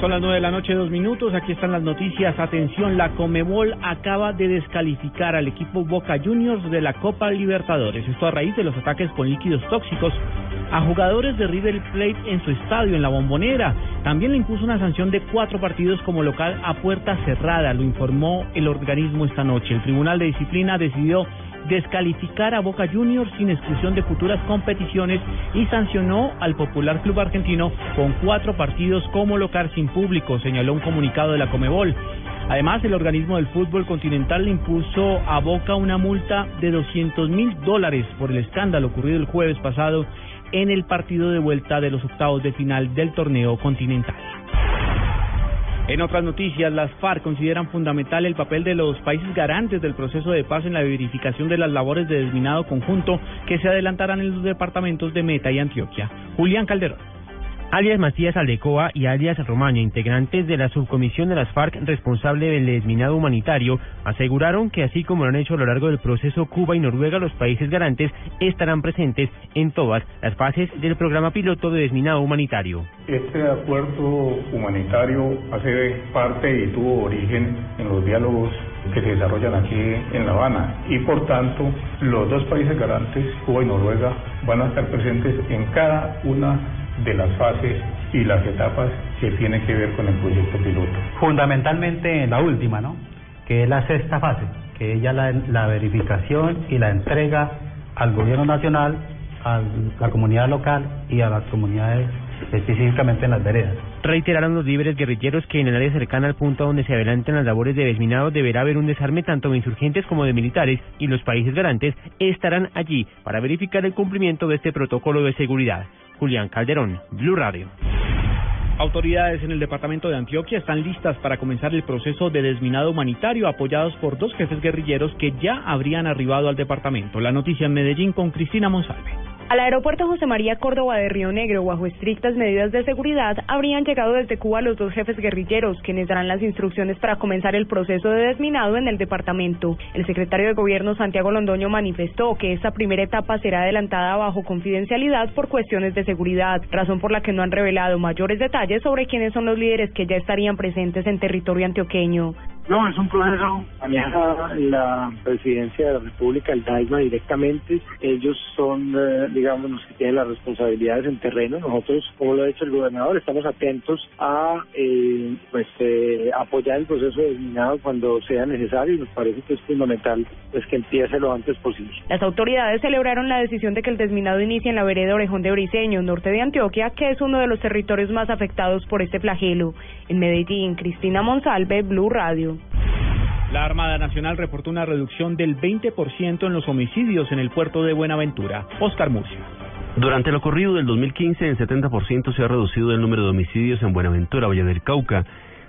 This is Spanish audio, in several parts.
Son las nueve de la noche, dos minutos. Aquí están las noticias. Atención, la Comebol acaba de descalificar al equipo Boca Juniors de la Copa Libertadores. Esto a raíz de los ataques con líquidos tóxicos a jugadores de River Plate en su estadio, en la Bombonera. También le impuso una sanción de cuatro partidos como local a puerta cerrada, lo informó el organismo esta noche. El Tribunal de Disciplina decidió descalificar a Boca Juniors sin exclusión de futuras competiciones y sancionó al Popular Club Argentino con cuatro partidos como local sin público, señaló un comunicado de la Comebol. Además, el organismo del fútbol continental le impuso a Boca una multa de 200 mil dólares por el escándalo ocurrido el jueves pasado en el partido de vuelta de los octavos de final del torneo continental. En otras noticias, las FARC consideran fundamental el papel de los países garantes del proceso de paz en la verificación de las labores de desminado conjunto que se adelantarán en los departamentos de Meta y Antioquia. Julián Calderón. Alias Macías Aldecoa y alias Romaño, integrantes de la subcomisión de las FARC responsable del desminado humanitario, aseguraron que así como lo han hecho a lo largo del proceso Cuba y Noruega, los países garantes estarán presentes en todas las fases del programa piloto de desminado humanitario. Este acuerdo humanitario hace parte y tuvo origen en los diálogos que se desarrollan aquí en La Habana y por tanto los dos países garantes, Cuba y Noruega, van a estar presentes en cada una de las fases y las etapas que tienen que ver con el proyecto piloto. Fundamentalmente en la última, ¿no? Que es la sexta fase, que es ya la, la verificación y la entrega al gobierno nacional, a la comunidad local y a las comunidades específicamente en las veredas. Reiteraron los líderes guerrilleros que en el área cercana al punto donde se adelantan las labores de desminado deberá haber un desarme tanto de insurgentes como de militares y los países garantes estarán allí para verificar el cumplimiento de este protocolo de seguridad. Julián Calderón, Blue Radio. Autoridades en el departamento de Antioquia están listas para comenzar el proceso de desminado humanitario apoyados por dos jefes guerrilleros que ya habrían arribado al departamento. La noticia en Medellín con Cristina Monsalve. Al aeropuerto José María Córdoba de Río Negro, bajo estrictas medidas de seguridad, habrían llegado desde Cuba los dos jefes guerrilleros, quienes darán las instrucciones para comenzar el proceso de desminado en el departamento. El secretario de Gobierno, Santiago Londoño, manifestó que esta primera etapa será adelantada bajo confidencialidad por cuestiones de seguridad, razón por la que no han revelado mayores detalles sobre quiénes son los líderes que ya estarían presentes en territorio antioqueño. No, es un proceso maneja la presidencia de la República, el DAIMA directamente. Ellos son, eh, digamos, los que tienen las responsabilidades en terreno. Nosotros, como lo ha dicho el gobernador, estamos atentos a eh, pues eh, apoyar el proceso de desminado cuando sea necesario y nos parece que es fundamental pues que empiece lo antes posible. Las autoridades celebraron la decisión de que el desminado inicie en la vereda Orejón de Briceño, norte de Antioquia, que es uno de los territorios más afectados por este flagelo. En Medellín, Cristina Monsalve, Blue Radio. La Armada Nacional reportó una reducción del 20% en los homicidios en el puerto de Buenaventura. Oscar Murcia. Durante el ocurrido del 2015, en 70% se ha reducido el número de homicidios en Buenaventura, Valle del Cauca.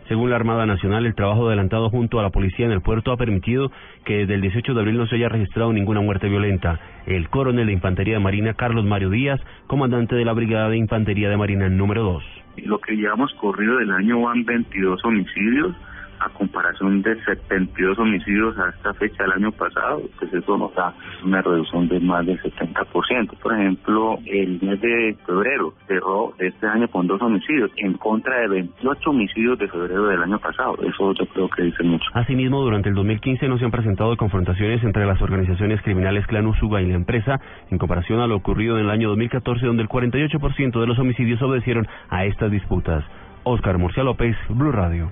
Según la Armada Nacional, el trabajo adelantado junto a la policía en el puerto ha permitido que desde el 18 de abril no se haya registrado ninguna muerte violenta. El coronel de Infantería de Marina, Carlos Mario Díaz, comandante de la Brigada de Infantería de Marina número 2. Lo que llevamos corrido del año van 22 homicidios a comparación de 72 homicidios a esta fecha del año pasado, pues eso nos da una reducción de más del 70%. Por ejemplo, el mes de febrero cerró este año con dos homicidios en contra de 28 homicidios de febrero del año pasado. Eso yo creo que dice mucho. Asimismo, durante el 2015 no se han presentado confrontaciones entre las organizaciones criminales Clan Usuga y la empresa en comparación a lo ocurrido en el año 2014 donde el 48% de los homicidios obedecieron a estas disputas. Oscar Murcia López, Blue Radio.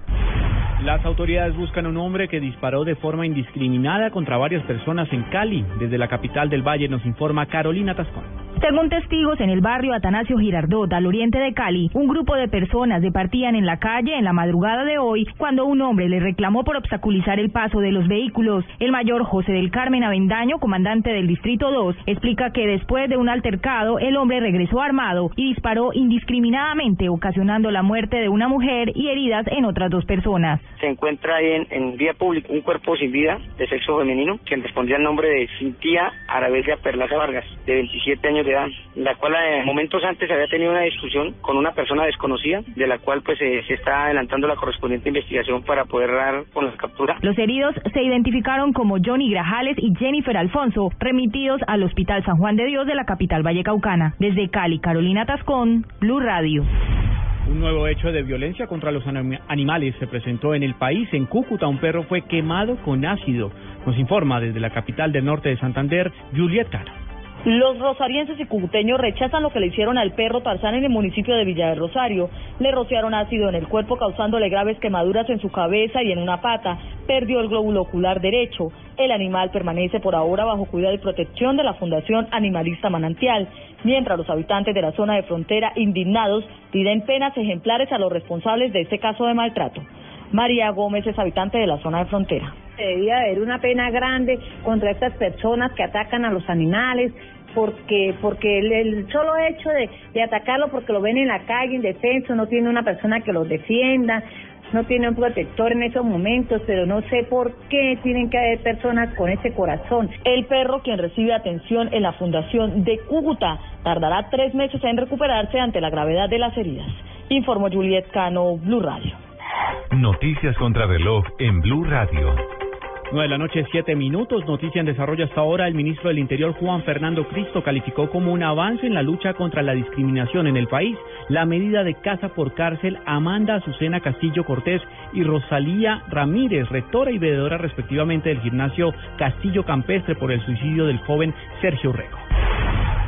Las autoridades buscan a un hombre que disparó de forma indiscriminada contra varias personas en Cali. Desde la capital del Valle nos informa Carolina Tascón. Según testigos en el barrio Atanasio Girardot, al oriente de Cali, un grupo de personas departían en la calle en la madrugada de hoy cuando un hombre le reclamó por obstaculizar el paso de los vehículos. El mayor José del Carmen Avendaño, comandante del Distrito 2, explica que después de un altercado, el hombre regresó armado y disparó indiscriminadamente, ocasionando la muerte de una mujer y heridas en otras dos personas. Se encuentra en, en vía pública un cuerpo sin vida de sexo femenino, quien respondía al nombre de Cintia Arabelia Perlaza Vargas, de 27 años de edad, la cual eh, momentos antes había tenido una discusión con una persona desconocida, de la cual pues eh, se está adelantando la correspondiente investigación para poder dar con la captura. Los heridos se identificaron como Johnny Grajales y Jennifer Alfonso, remitidos al Hospital San Juan de Dios de la capital vallecaucana. Desde Cali, Carolina Tascón, Blue Radio. Un nuevo hecho de violencia contra los animales se presentó en el país. En Cúcuta, un perro fue quemado con ácido. Nos informa desde la capital del norte de Santander, Juliet Caro. Los rosarienses y cucuteños rechazan lo que le hicieron al perro Tarzán en el municipio de Villa de Rosario. Le rociaron ácido en el cuerpo causándole graves quemaduras en su cabeza y en una pata. Perdió el glóbulo ocular derecho. El animal permanece por ahora bajo cuidado y protección de la Fundación Animalista Manantial, mientras los habitantes de la zona de frontera indignados piden penas ejemplares a los responsables de este caso de maltrato. María Gómez es habitante de la zona de frontera. Debía haber una pena grande contra estas personas que atacan a los animales, porque porque el, solo hecho de, de, atacarlo porque lo ven en la calle indefenso, no tiene una persona que los defienda, no tiene un protector en esos momentos, pero no sé por qué tienen que haber personas con ese corazón. El perro, quien recibe atención en la Fundación de Cúcuta, tardará tres meses en recuperarse ante la gravedad de las heridas. Informó Juliet Cano, Blue Radio. Noticias contra reloj en Blue Radio. 9 de la noche, 7 minutos. Noticia en desarrollo hasta ahora. El ministro del Interior, Juan Fernando Cristo, calificó como un avance en la lucha contra la discriminación en el país la medida de casa por cárcel Amanda Azucena Castillo Cortés y Rosalía Ramírez, rectora y veedora respectivamente del gimnasio Castillo Campestre por el suicidio del joven Sergio Rego.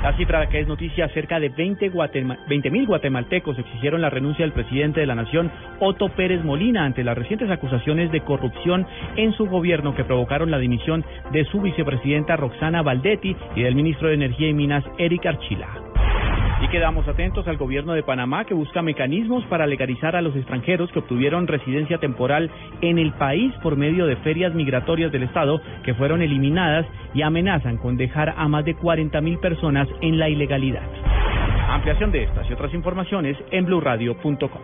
La cifra que es noticia, cerca de 20 mil guatemaltecos exigieron la renuncia del presidente de la Nación, Otto Pérez Molina, ante las recientes acusaciones de corrupción en su gobierno que provocaron la dimisión de su vicepresidenta Roxana Valdetti y del ministro de Energía y Minas, Eric Archila. Y quedamos atentos al gobierno de Panamá que busca mecanismos para legalizar a los extranjeros que obtuvieron residencia temporal en el país por medio de ferias migratorias del Estado que fueron eliminadas y amenazan con dejar a más de 40 mil personas en la ilegalidad. Ampliación de estas y otras informaciones en blurradio.com.